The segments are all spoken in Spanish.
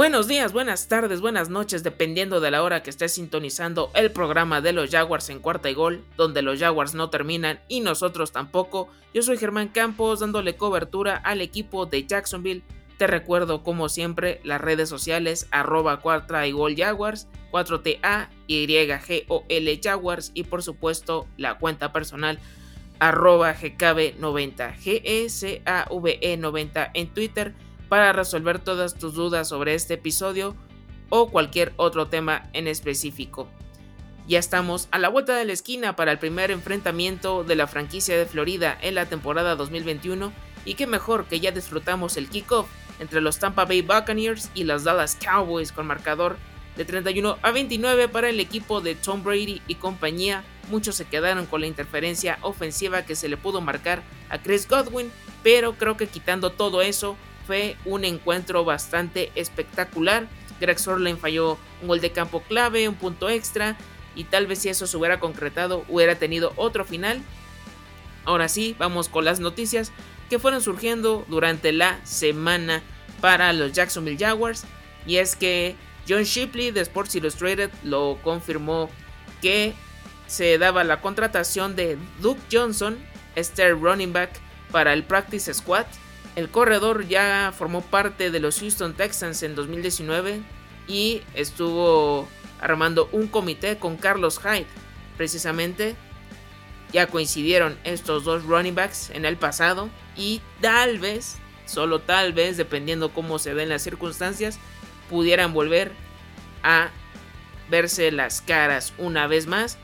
Buenos días, buenas tardes, buenas noches, dependiendo de la hora que estés sintonizando el programa de los Jaguars en cuarta y gol, donde los Jaguars no terminan y nosotros tampoco. Yo soy Germán Campos dándole cobertura al equipo de Jacksonville. Te recuerdo como siempre las redes sociales arroba cuarta y gol Jaguars, 4TA, YGOL Jaguars y por supuesto la cuenta personal arroba GKB90, GECAVE 90 en Twitter para resolver todas tus dudas sobre este episodio o cualquier otro tema en específico. Ya estamos a la vuelta de la esquina para el primer enfrentamiento de la franquicia de Florida en la temporada 2021 y qué mejor que ya disfrutamos el kickoff entre los Tampa Bay Buccaneers y los Dallas Cowboys con marcador de 31 a 29 para el equipo de Tom Brady y compañía. Muchos se quedaron con la interferencia ofensiva que se le pudo marcar a Chris Godwin, pero creo que quitando todo eso, fue un encuentro bastante espectacular. Greg Sorlin falló un gol de campo clave, un punto extra, y tal vez si eso se hubiera concretado hubiera tenido otro final. Ahora sí, vamos con las noticias que fueron surgiendo durante la semana para los Jacksonville Jaguars. Y es que John Shipley de Sports Illustrated lo confirmó que se daba la contratación de Duke Johnson, este running back, para el practice squad el corredor ya formó parte de los Houston Texans en 2019 y estuvo armando un comité con Carlos Hyde. Precisamente ya coincidieron estos dos running backs en el pasado y tal vez, solo tal vez, dependiendo cómo se den las circunstancias, pudieran volver a verse las caras una vez más.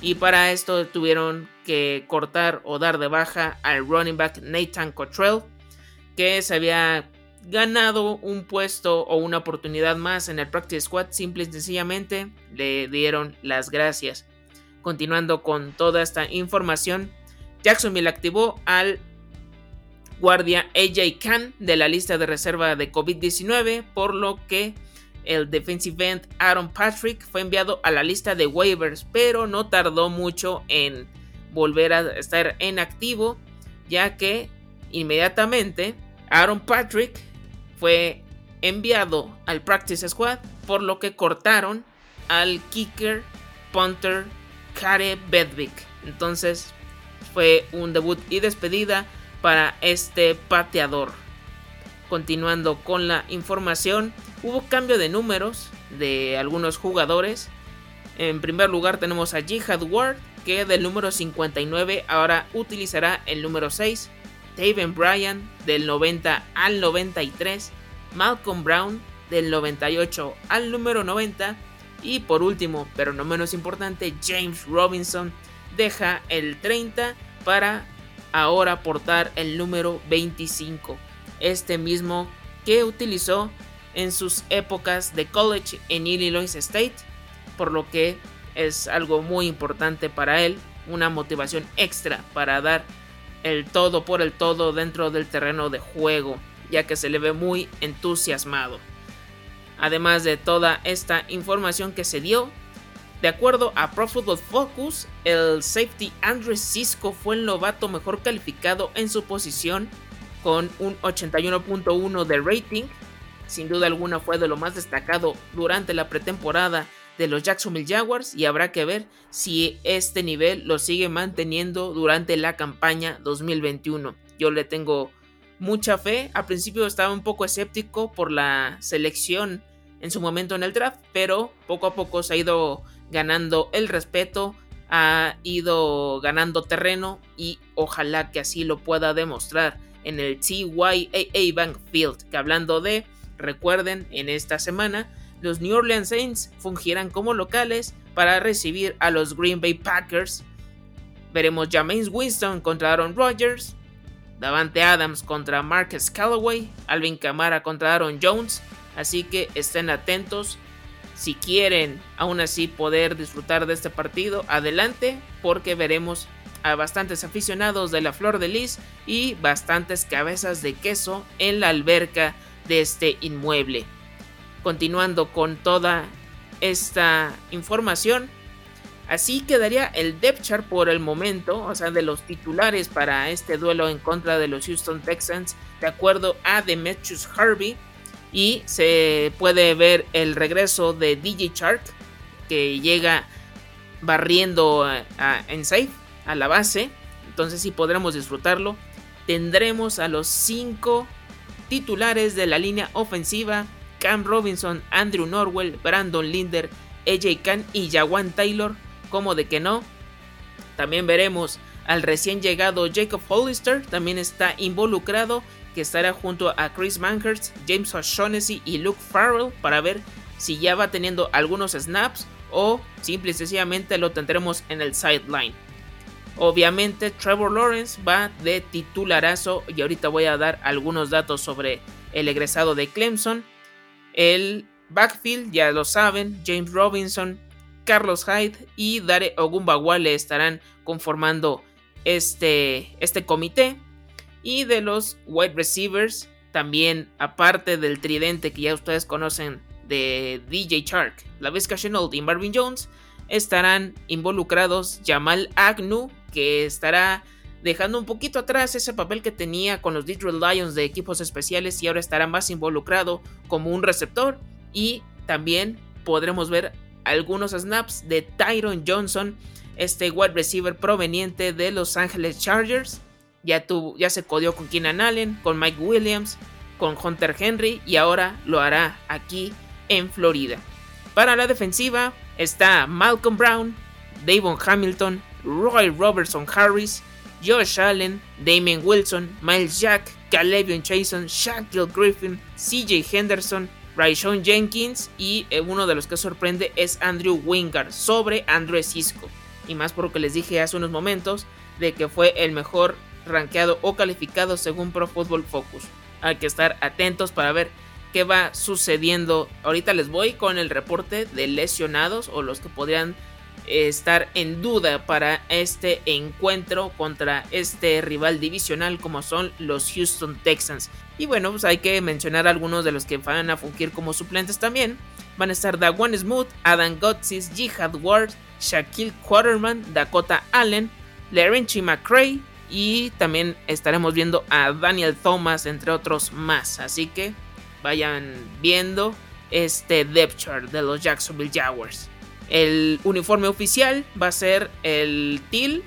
Y para esto tuvieron que cortar o dar de baja al running back Nathan Cottrell que se había ganado un puesto o una oportunidad más en el Practice Squad, simple y sencillamente le dieron las gracias. Continuando con toda esta información, Jacksonville activó al guardia AJ Khan de la lista de reserva de COVID-19, por lo que el defensive end Aaron Patrick fue enviado a la lista de waivers, pero no tardó mucho en volver a estar en activo, ya que Inmediatamente, Aaron Patrick fue enviado al Practice Squad, por lo que cortaron al kicker punter Kare Bedwick. Entonces fue un debut y despedida para este pateador. Continuando con la información, hubo cambio de números de algunos jugadores. En primer lugar tenemos a Jihad Ward, que del número 59 ahora utilizará el número 6. Taven Bryan del 90 al 93, Malcolm Brown del 98 al número 90 y por último, pero no menos importante, James Robinson deja el 30 para ahora portar el número 25, este mismo que utilizó en sus épocas de college en Illinois State, por lo que es algo muy importante para él, una motivación extra para dar el todo por el todo dentro del terreno de juego, ya que se le ve muy entusiasmado. Además de toda esta información que se dio, de acuerdo a Pro Football Focus, el safety Andrew Cisco fue el novato mejor calificado en su posición con un 81.1 de rating. Sin duda alguna fue de lo más destacado durante la pretemporada de los Jacksonville Jaguars y habrá que ver si este nivel lo sigue manteniendo durante la campaña 2021. Yo le tengo mucha fe. Al principio estaba un poco escéptico por la selección en su momento en el draft, pero poco a poco se ha ido ganando el respeto, ha ido ganando terreno y ojalá que así lo pueda demostrar en el TYAA Bank Field, que hablando de, recuerden, en esta semana los New Orleans Saints fungirán como locales para recibir a los Green Bay Packers. Veremos James Winston contra Aaron Rodgers, Davante Adams contra Marcus Callaway, Alvin Kamara contra Aaron Jones, así que estén atentos. Si quieren aún así poder disfrutar de este partido, adelante, porque veremos a bastantes aficionados de la Flor de Lis y bastantes cabezas de queso en la alberca de este inmueble. Continuando con toda esta información, así quedaría el depth chart por el momento, o sea, de los titulares para este duelo en contra de los Houston Texans, de acuerdo a Demetrius Harvey. Y se puede ver el regreso de DJ Shark, que llega barriendo en safe a la base. Entonces sí podremos disfrutarlo. Tendremos a los 5 titulares de la línea ofensiva. Cam Robinson, Andrew Norwell, Brandon Linder, AJ Khan y Jawan Taylor. Como de que no. También veremos al recién llegado Jacob Hollister. También está involucrado. Que estará junto a Chris Manhurst, James O'Shaughnessy y Luke Farrell. Para ver si ya va teniendo algunos snaps. O simple y sencillamente lo tendremos en el sideline. Obviamente Trevor Lawrence va de titularazo y ahorita voy a dar algunos datos sobre el egresado de Clemson. El backfield, ya lo saben, James Robinson, Carlos Hyde y Dare Ogumbawale estarán conformando este, este comité. Y de los wide receivers, también aparte del tridente que ya ustedes conocen de DJ Shark, la Vizca Chenault y Marvin Jones, estarán involucrados Jamal Agnew, que estará dejando un poquito atrás ese papel que tenía con los Detroit Lions de equipos especiales y ahora estará más involucrado como un receptor y también podremos ver algunos snaps de Tyron Johnson, este wide receiver proveniente de Los Angeles Chargers. Ya, tuvo, ya se codió con Keenan Allen, con Mike Williams, con Hunter Henry y ahora lo hará aquí en Florida. Para la defensiva está Malcolm Brown, Davon Hamilton, Roy Robertson Harris, Josh Allen, Damien Wilson, Miles Jack, Calevion Chason, Shaquille Griffin, CJ Henderson, Raishon Jenkins y eh, uno de los que sorprende es Andrew Wingard sobre Andrew Cisco. Y más por lo que les dije hace unos momentos de que fue el mejor rankeado o calificado según Pro Football Focus. Hay que estar atentos para ver qué va sucediendo. Ahorita les voy con el reporte de lesionados o los que podrían estar en duda para este encuentro contra este rival divisional como son los Houston Texans. Y bueno, pues hay que mencionar algunos de los que van a fungir como suplentes también. Van a estar Dawan Smooth, Adam Gotsis, Jihad Ward, Shaquille Quarterman, Dakota Allen, Larenchi McCray y también estaremos viendo a Daniel Thomas entre otros más. Así que vayan viendo este depth chart de los Jacksonville Jaguars. El uniforme oficial va a ser el TIL,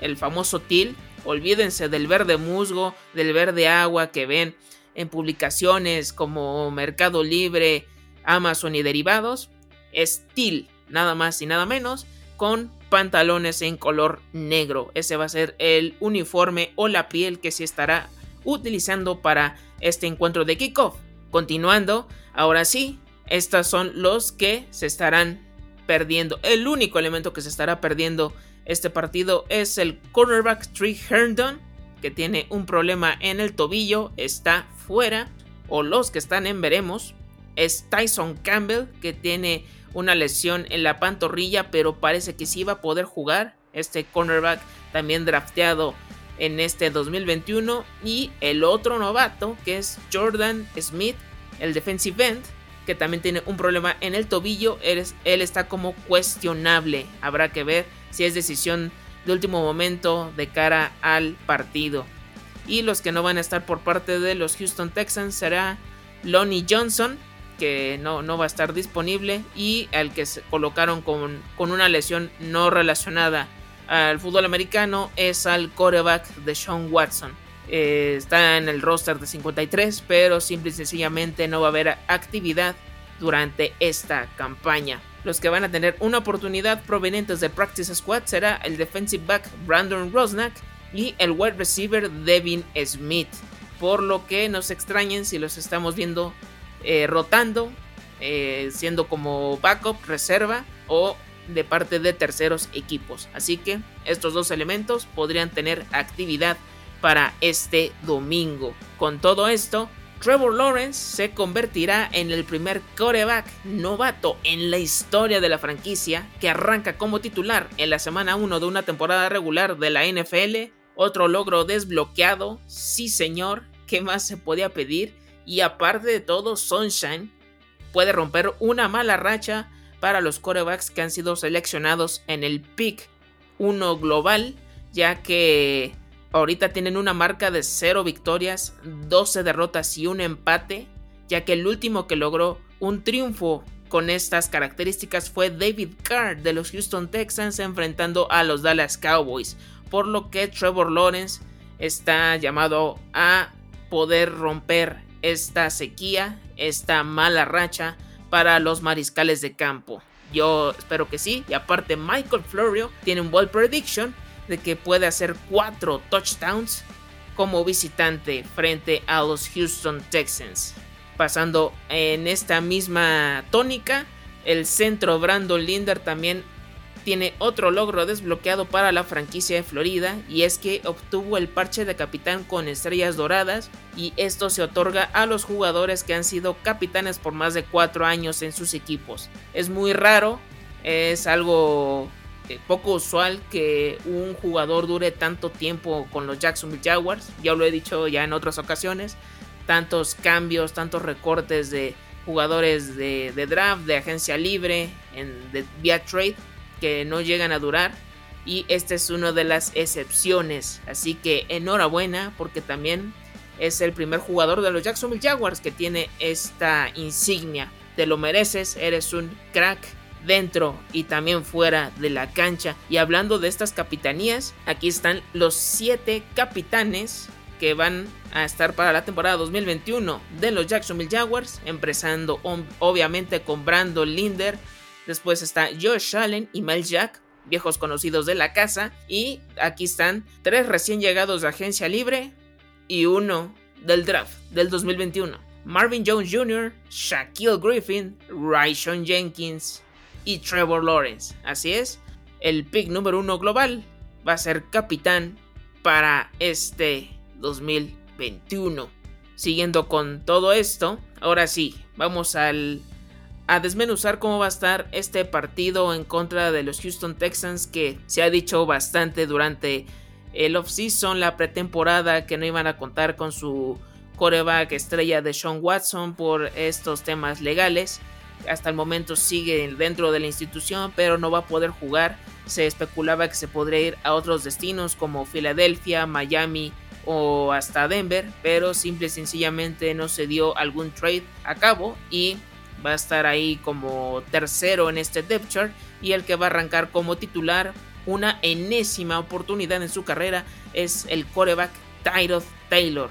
el famoso TIL. Olvídense del verde musgo, del verde agua que ven en publicaciones como Mercado Libre, Amazon y derivados. Es TIL, nada más y nada menos, con pantalones en color negro. Ese va a ser el uniforme o la piel que se estará utilizando para este encuentro de kickoff. Continuando, ahora sí, estos son los que se estarán perdiendo. El único elemento que se estará perdiendo este partido es el cornerback Trey Herndon, que tiene un problema en el tobillo, está fuera. O los que están en veremos. Es Tyson Campbell, que tiene una lesión en la pantorrilla, pero parece que sí va a poder jugar. Este cornerback también drafteado en este 2021. Y el otro novato, que es Jordan Smith, el defensive end, que también tiene un problema en el tobillo. Él, él está como cuestionable. Habrá que ver si es decisión de último momento de cara al partido. Y los que no van a estar por parte de los Houston Texans será Lonnie Johnson, que no, no va a estar disponible, y al que se colocaron con, con una lesión no relacionada al fútbol americano es al coreback de Sean Watson. Eh, está en el roster de 53, pero simple y sencillamente no va a haber actividad durante esta campaña. Los que van a tener una oportunidad provenientes del Practice Squad será el defensive back Brandon Rosnack y el wide receiver Devin Smith. Por lo que no se extrañen si los estamos viendo eh, rotando, eh, siendo como backup, reserva o de parte de terceros equipos. Así que estos dos elementos podrían tener actividad para este domingo. Con todo esto, Trevor Lawrence se convertirá en el primer coreback novato en la historia de la franquicia que arranca como titular en la semana 1 de una temporada regular de la NFL. Otro logro desbloqueado, sí señor, ¿qué más se podía pedir? Y aparte de todo, Sunshine puede romper una mala racha para los corebacks que han sido seleccionados en el pick 1 global, ya que Ahorita tienen una marca de 0 victorias, 12 derrotas y un empate ya que el último que logró un triunfo con estas características fue David Carr de los Houston Texans enfrentando a los Dallas Cowboys, por lo que Trevor Lawrence está llamado a poder romper esta sequía, esta mala racha para los mariscales de campo. Yo espero que sí. Y aparte, Michael Florio tiene un ball prediction de que puede hacer 4 touchdowns como visitante frente a los Houston Texans. Pasando en esta misma tónica, el centro Brandon Linder también tiene otro logro desbloqueado para la franquicia de Florida y es que obtuvo el parche de capitán con estrellas doradas y esto se otorga a los jugadores que han sido capitanes por más de 4 años en sus equipos. Es muy raro, es algo eh, poco usual que un jugador dure tanto tiempo con los Jacksonville Jaguars, ya lo he dicho ya en otras ocasiones, tantos cambios, tantos recortes de jugadores de, draft, de agencia libre, en, de, vía trade que no llegan a durar y esta es una de las excepciones. Así que enhorabuena porque también es el primer jugador de los Jacksonville Jaguars que tiene esta insignia. Te lo mereces, eres un crack dentro y también fuera de la cancha. Y hablando de estas capitanías, aquí están los 7 capitanes que van a estar para la temporada 2021 de los Jacksonville Jaguars, empezando obviamente con Brandon Linder, Después está Josh Allen y Mel Jack, viejos conocidos de la casa. Y aquí están tres recién llegados de agencia libre y uno del draft del 2021. Marvin Jones Jr., Shaquille Griffin, Ryshon Jenkins y Trevor Lawrence. Así es, el pick número uno global va a ser capitán para este 2021. Siguiendo con todo esto, ahora sí, vamos al a desmenuzar cómo va a estar este partido en contra de los Houston Texans que se ha dicho bastante durante el offseason, la pretemporada, que no iban a contar con su coreback estrella de Sean Watson por estos temas legales. Hasta el momento sigue dentro de la institución, pero no va a poder jugar. Se especulaba que se podría ir a otros destinos como Filadelfia, Miami o hasta Denver, pero simple y sencillamente no se dio algún trade a cabo y va a estar ahí como tercero en este depth chart y el que va a arrancar como titular una enésima oportunidad en su carrera es el coreback Tyrod Taylor.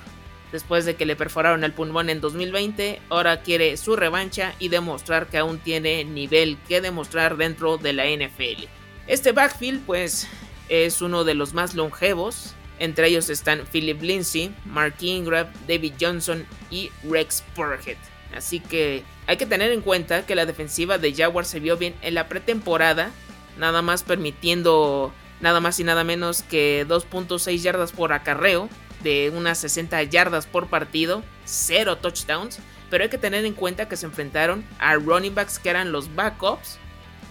Después de que le perforaron el pulmón en 2020, ahora quiere su revancha y demostrar que aún tiene nivel que demostrar dentro de la NFL. Este backfield pues es uno de los más longevos. Entre ellos están Philip Lindsay, Mark Ingram, David Johnson y Rex Burhead. Así que hay que tener en cuenta que la defensiva de Jaguars se vio bien en la pretemporada, nada más permitiendo nada más y nada menos que 2.6 yardas por acarreo, de unas 60 yardas por partido, 0 touchdowns, pero hay que tener en cuenta que se enfrentaron a running backs que eran los backups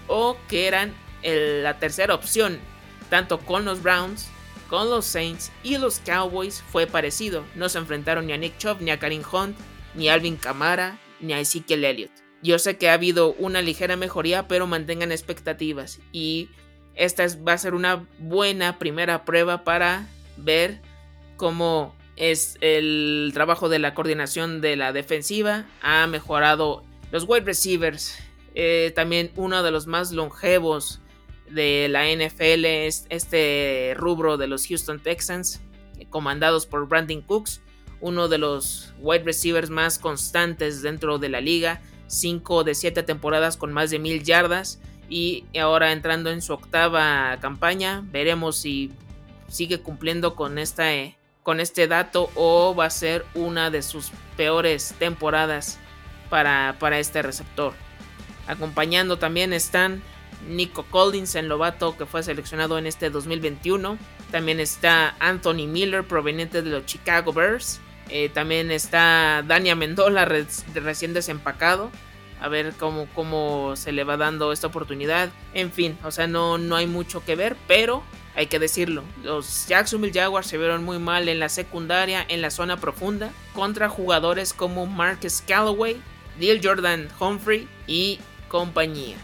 o que eran la tercera opción, tanto con los Browns, con los Saints y los Cowboys fue parecido, no se enfrentaron ni a Nick Chubb ni a Karim Hunt ni Alvin Kamara, ni a Ezekiel Elliott. Yo sé que ha habido una ligera mejoría, pero mantengan expectativas y esta va a ser una buena primera prueba para ver cómo es el trabajo de la coordinación de la defensiva. Ha mejorado los wide receivers. Eh, también uno de los más longevos de la NFL es este rubro de los Houston Texans, comandados por Brandon Cooks uno de los wide receivers más constantes dentro de la liga, 5 de 7 temporadas con más de 1000 yardas y ahora entrando en su octava campaña, veremos si sigue cumpliendo con, esta, eh, con este dato o va a ser una de sus peores temporadas para, para este receptor. Acompañando también están Nico Collins, el novato que fue seleccionado en este 2021. También está Anthony Miller, proveniente de los Chicago Bears. Eh, también está Dania Mendola recién desempacado. A ver cómo, cómo se le va dando esta oportunidad. En fin, o sea, no, no hay mucho que ver, pero hay que decirlo. Los Jacksonville Jaguars se vieron muy mal en la secundaria, en la zona profunda, contra jugadores como Marcus Callaway, Neil Jordan Humphrey y compañía.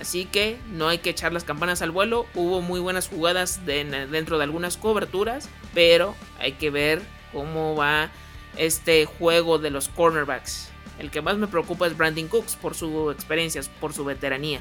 Así que no hay que echar las campanas al vuelo. Hubo muy buenas jugadas dentro de algunas coberturas, pero hay que ver cómo va este juego de los cornerbacks. El que más me preocupa es Brandon Cooks por su experiencia, por su veteranía.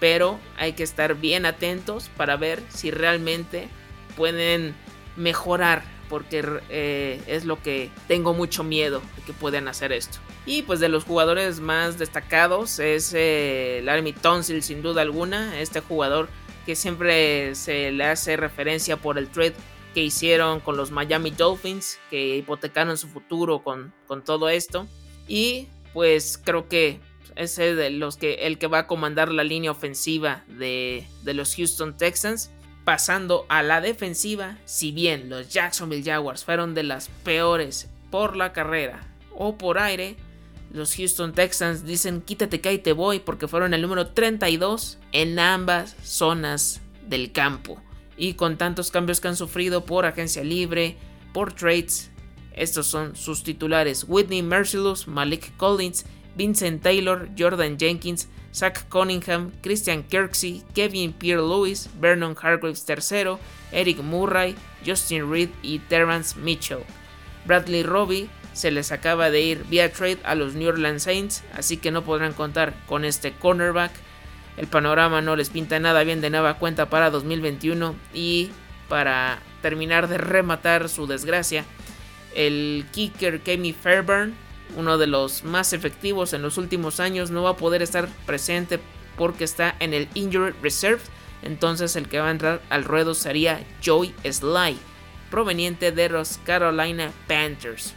Pero hay que estar bien atentos para ver si realmente pueden mejorar. Porque eh, es lo que tengo mucho miedo de que puedan hacer esto. Y pues de los jugadores más destacados es eh, Larry Tonsil sin duda alguna. Este jugador que siempre se le hace referencia por el trade que hicieron con los Miami Dolphins, que hipotecaron su futuro con, con todo esto. Y pues creo que es el, de los que, el que va a comandar la línea ofensiva de, de los Houston Texans. Pasando a la defensiva, si bien los Jacksonville Jaguars fueron de las peores por la carrera o por aire, los Houston Texans dicen quítate que ahí te voy porque fueron el número 32 en ambas zonas del campo. Y con tantos cambios que han sufrido por agencia libre, por trades, estos son sus titulares: Whitney Mercilus, Malik Collins, Vincent Taylor, Jordan Jenkins, Zach Cunningham, Christian Kirksey, Kevin Pierre Lewis, Vernon Hargreaves III, Eric Murray, Justin Reed y Terrence Mitchell. Bradley Robbie se les acaba de ir vía trade a los New Orleans Saints, así que no podrán contar con este cornerback. El panorama no les pinta nada bien de nueva cuenta para 2021 y para terminar de rematar su desgracia, el kicker Kemi Fairburn, uno de los más efectivos en los últimos años, no va a poder estar presente porque está en el Injured Reserve. Entonces el que va a entrar al ruedo sería Joey Sly, proveniente de los Carolina Panthers.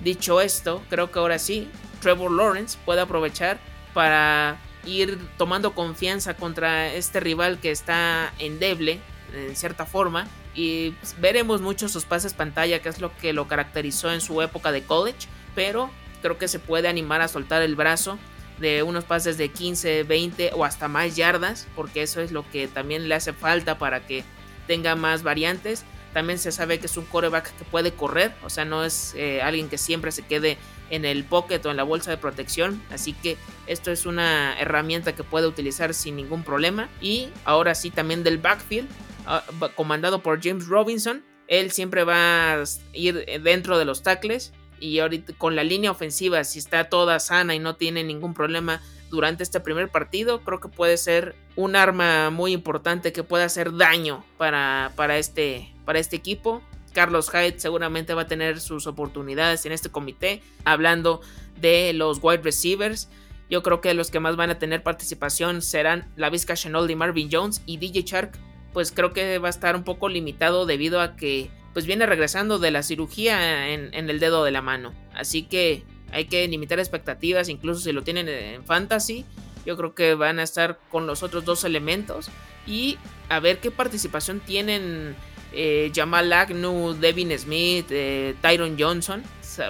Dicho esto, creo que ahora sí, Trevor Lawrence puede aprovechar para ir tomando confianza contra este rival que está endeble en cierta forma y veremos mucho sus pases pantalla que es lo que lo caracterizó en su época de college pero creo que se puede animar a soltar el brazo de unos pases de 15, 20 o hasta más yardas porque eso es lo que también le hace falta para que tenga más variantes también se sabe que es un coreback que puede correr, o sea, no es eh, alguien que siempre se quede en el pocket o en la bolsa de protección. Así que esto es una herramienta que puede utilizar sin ningún problema. Y ahora sí, también del backfield, ah, comandado por James Robinson. Él siempre va a ir dentro de los tackles. Y ahorita con la línea ofensiva, si está toda sana y no tiene ningún problema durante este primer partido, creo que puede ser un arma muy importante que puede hacer daño para, para, este, para este equipo. Carlos Hyde seguramente va a tener sus oportunidades en este comité. Hablando de los wide receivers, yo creo que los que más van a tener participación serán la Vizca Marvin Jones y DJ Shark. Pues creo que va a estar un poco limitado debido a que pues viene regresando de la cirugía en, el dedo de la mano. Así que hay que limitar expectativas, incluso si lo tienen en fantasy. Yo creo que van a estar con los otros dos elementos y a ver qué participación tienen eh, Jamal Agnew, Devin Smith, eh, Tyron Johnson,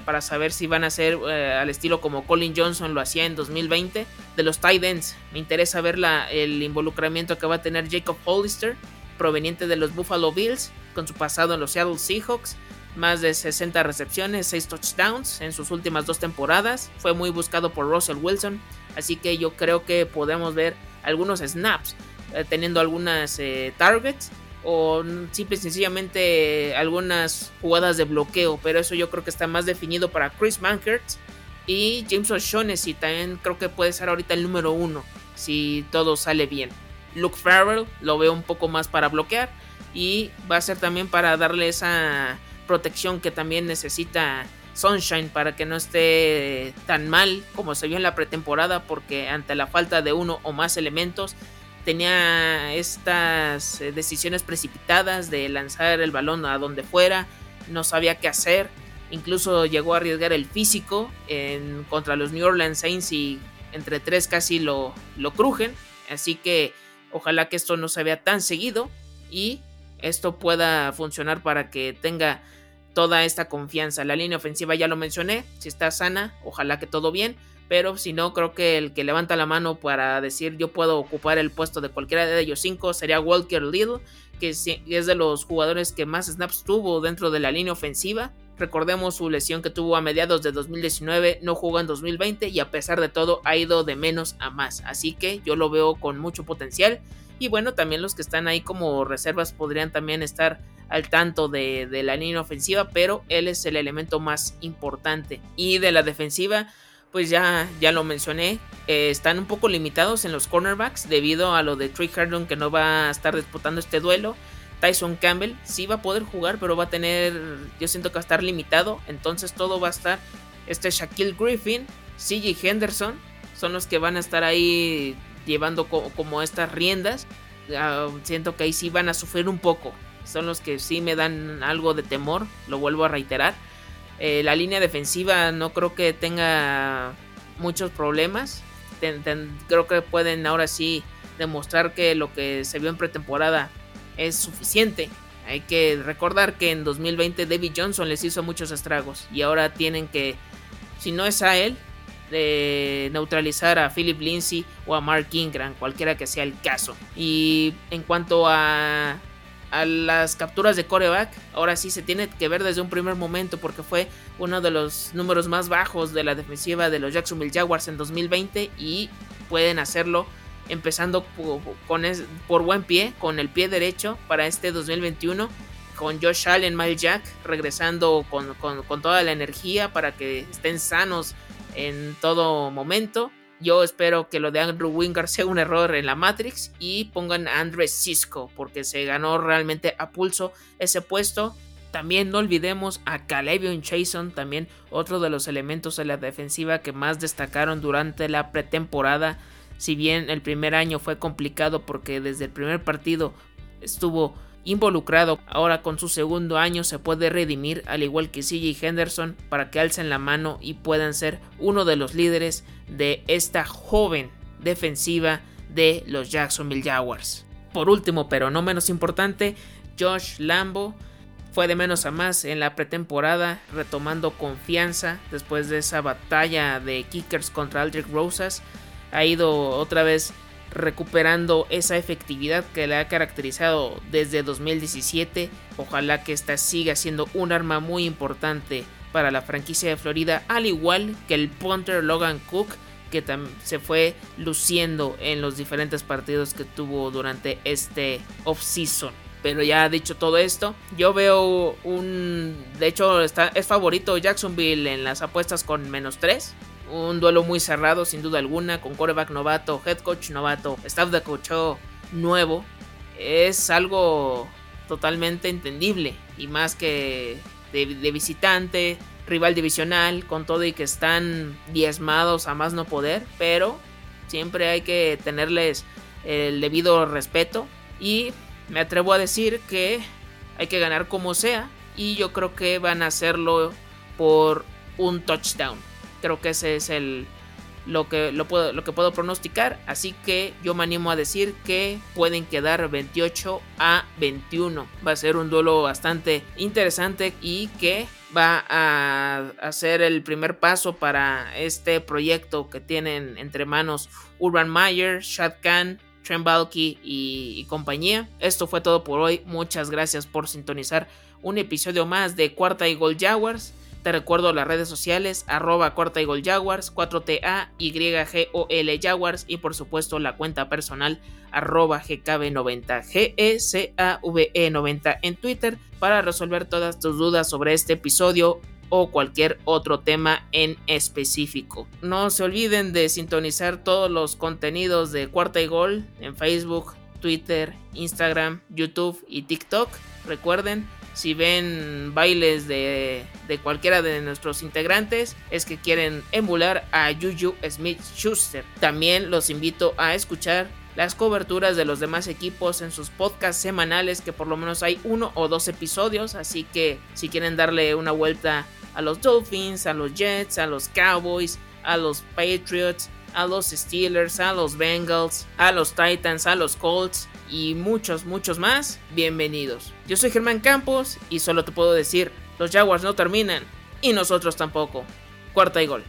para saber si van a ser eh, al estilo como Colin Johnson lo hacía en 2020. De los tight ends, me interesa ver el involucramiento que va a tener Jacob Hollister, proveniente de los Buffalo Bills, con su pasado en los Seattle Seahawks. Más de 60 recepciones, 6 touchdowns en sus últimas dos temporadas. Fue muy buscado por Russell Wilson. Así que yo creo que podemos ver algunos snaps teniendo algunas targets o simple y sencillamente algunas jugadas de bloqueo, pero eso yo creo que está más definido para Chris Mankert y James O'Shaughnessy también creo que puede ser ahorita el número uno si todo sale bien. Luke Farrell lo veo un poco más para bloquear y va a ser también para darle esa protección que también necesita Sunshine para que no esté tan mal como se vio en la pretemporada porque ante la falta de uno o más elementos tenía estas eh, decisiones precipitadas de lanzar el balón a donde fuera, no sabía qué hacer, incluso llegó a arriesgar el físico en, contra los New Orleans Saints y entre tres casi lo, lo crujen, así que ojalá que esto no se vea tan seguido y esto pueda funcionar para que tenga toda esta confianza. La línea ofensiva ya lo mencioné, si está sana, ojalá que todo bien pero si no, creo que el que levanta la mano para decir yo puedo ocupar el puesto de cualquiera de ellos cinco sería Walker Little, que es de los jugadores que más snaps tuvo dentro de la línea ofensiva. Recordemos su lesión que tuvo a mediados de 2019, no jugó en 2020 y a pesar de todo ha ido de menos a más. Así que yo lo veo con mucho potencial. Y bueno, también los que están ahí como reservas podrían también estar al tanto de, de la línea ofensiva, pero él es el elemento más importante. Y de la defensiva, pues ya, ya lo mencioné, eh, están un poco limitados en los cornerbacks debido a lo de Trey Hardon que no va a estar disputando este duelo. Tyson Campbell sí va a poder jugar, pero va a tener, yo siento que va a estar limitado. Entonces todo va a estar, este Shaquille Griffin, CJ Henderson, son los que van a estar ahí llevando como, estas riendas. Ah, siento que ahí sí van a sufrir un poco. Son los que sí me dan algo de temor, lo vuelvo a reiterar. Eh, la línea defensiva no creo que tenga muchos problemas. creo que pueden ahora sí demostrar que lo que se vio en pretemporada es suficiente. Hay que recordar que en 2020 David Johnson les hizo muchos estragos y ahora tienen que, si no es a él, neutralizar a Philip Lindsay o a Mark Ingram, cualquiera que sea el caso. Y en cuanto a, las capturas de coreback, ahora sí se tiene que ver desde un primer momento porque fue uno de los números más bajos de la defensiva de los Jacksonville Jaguars en 2020 y pueden hacerlo empezando por, por buen pie, con el pie derecho para este 2021, con Josh Allen, Miles Jack regresando con, toda la energía para que estén sanos en todo momento. Yo espero que lo de Andrew Wingard sea un error en la Matrix y pongan a Andre Cisco porque se ganó realmente a pulso ese puesto. También no olvidemos a Calevion Chason, también otro de los elementos de la defensiva que más destacaron durante la pretemporada si bien el primer año fue complicado porque desde el primer partido estuvo involucrado, ahora con su segundo año se puede redimir al igual que CJ Henderson para que alcen la mano y puedan ser uno de los líderes de esta joven defensiva de los Jacksonville Jaguars. Por último, pero no menos importante, Josh Lambo fue de menos a más en la pretemporada, retomando confianza después de esa batalla de kickers contra Aldrich Rosas ha ido otra vez recuperando esa efectividad que le ha caracterizado desde 2017. Ojalá que esta siga siendo un arma muy importante para la franquicia de Florida, al igual que el punter Logan Cook, que se fue luciendo en los diferentes partidos que tuvo durante este offseason. Pero ya dicho todo esto, yo veo un. De hecho, está, es favorito Jacksonville en las apuestas con menos 3. Un duelo muy cerrado, sin duda alguna, con coreback novato, head coach novato, staff de coach nuevo. Es algo totalmente entendible y más que de, visitante, rival divisional, con todo y que están diezmados a más no poder, pero siempre hay que tenerles el debido respeto y me atrevo a decir que hay que ganar como sea y yo creo que van a hacerlo por un touchdown. Creo que ese es el lo que, lo, puedo, lo que puedo pronosticar. Así que yo me animo a decir que pueden quedar 28 a 21. Va a ser un duelo bastante interesante y que va a, ser el primer paso para este proyecto que tienen entre manos Urban Meyer, Shad Khan, Trent Balky y, y, compañía. Esto fue todo por hoy. Muchas gracias por sintonizar un episodio más de Cuarta y Gol Jaguars. Te recuerdo las redes sociales, arroba corta y gol Jaguars, 4TA, YGOL Jaguars y por supuesto la cuenta personal arroba GKB90, GECAVE90 en Twitter para resolver todas tus dudas sobre este episodio o cualquier otro tema en específico. No se olviden de sintonizar todos los contenidos de Cuarta y Gol en Facebook, Twitter, Instagram, YouTube y TikTok. Recuerden, si ven bailes de, cualquiera de nuestros integrantes, es que quieren emular a Juju Smith Schuster. También los invito a escuchar las coberturas de los demás equipos en sus podcasts semanales, que por lo menos hay uno o dos episodios. Así que si quieren darle una vuelta a los Dolphins, a los Jets, a los Cowboys, a los Patriots, a los Steelers, a los Bengals, a los Titans, a los Colts, y muchos, muchos más, bienvenidos. Yo soy Germán Campos y solo te puedo decir, los Jaguars no terminan y nosotros tampoco. Cuarta y gol.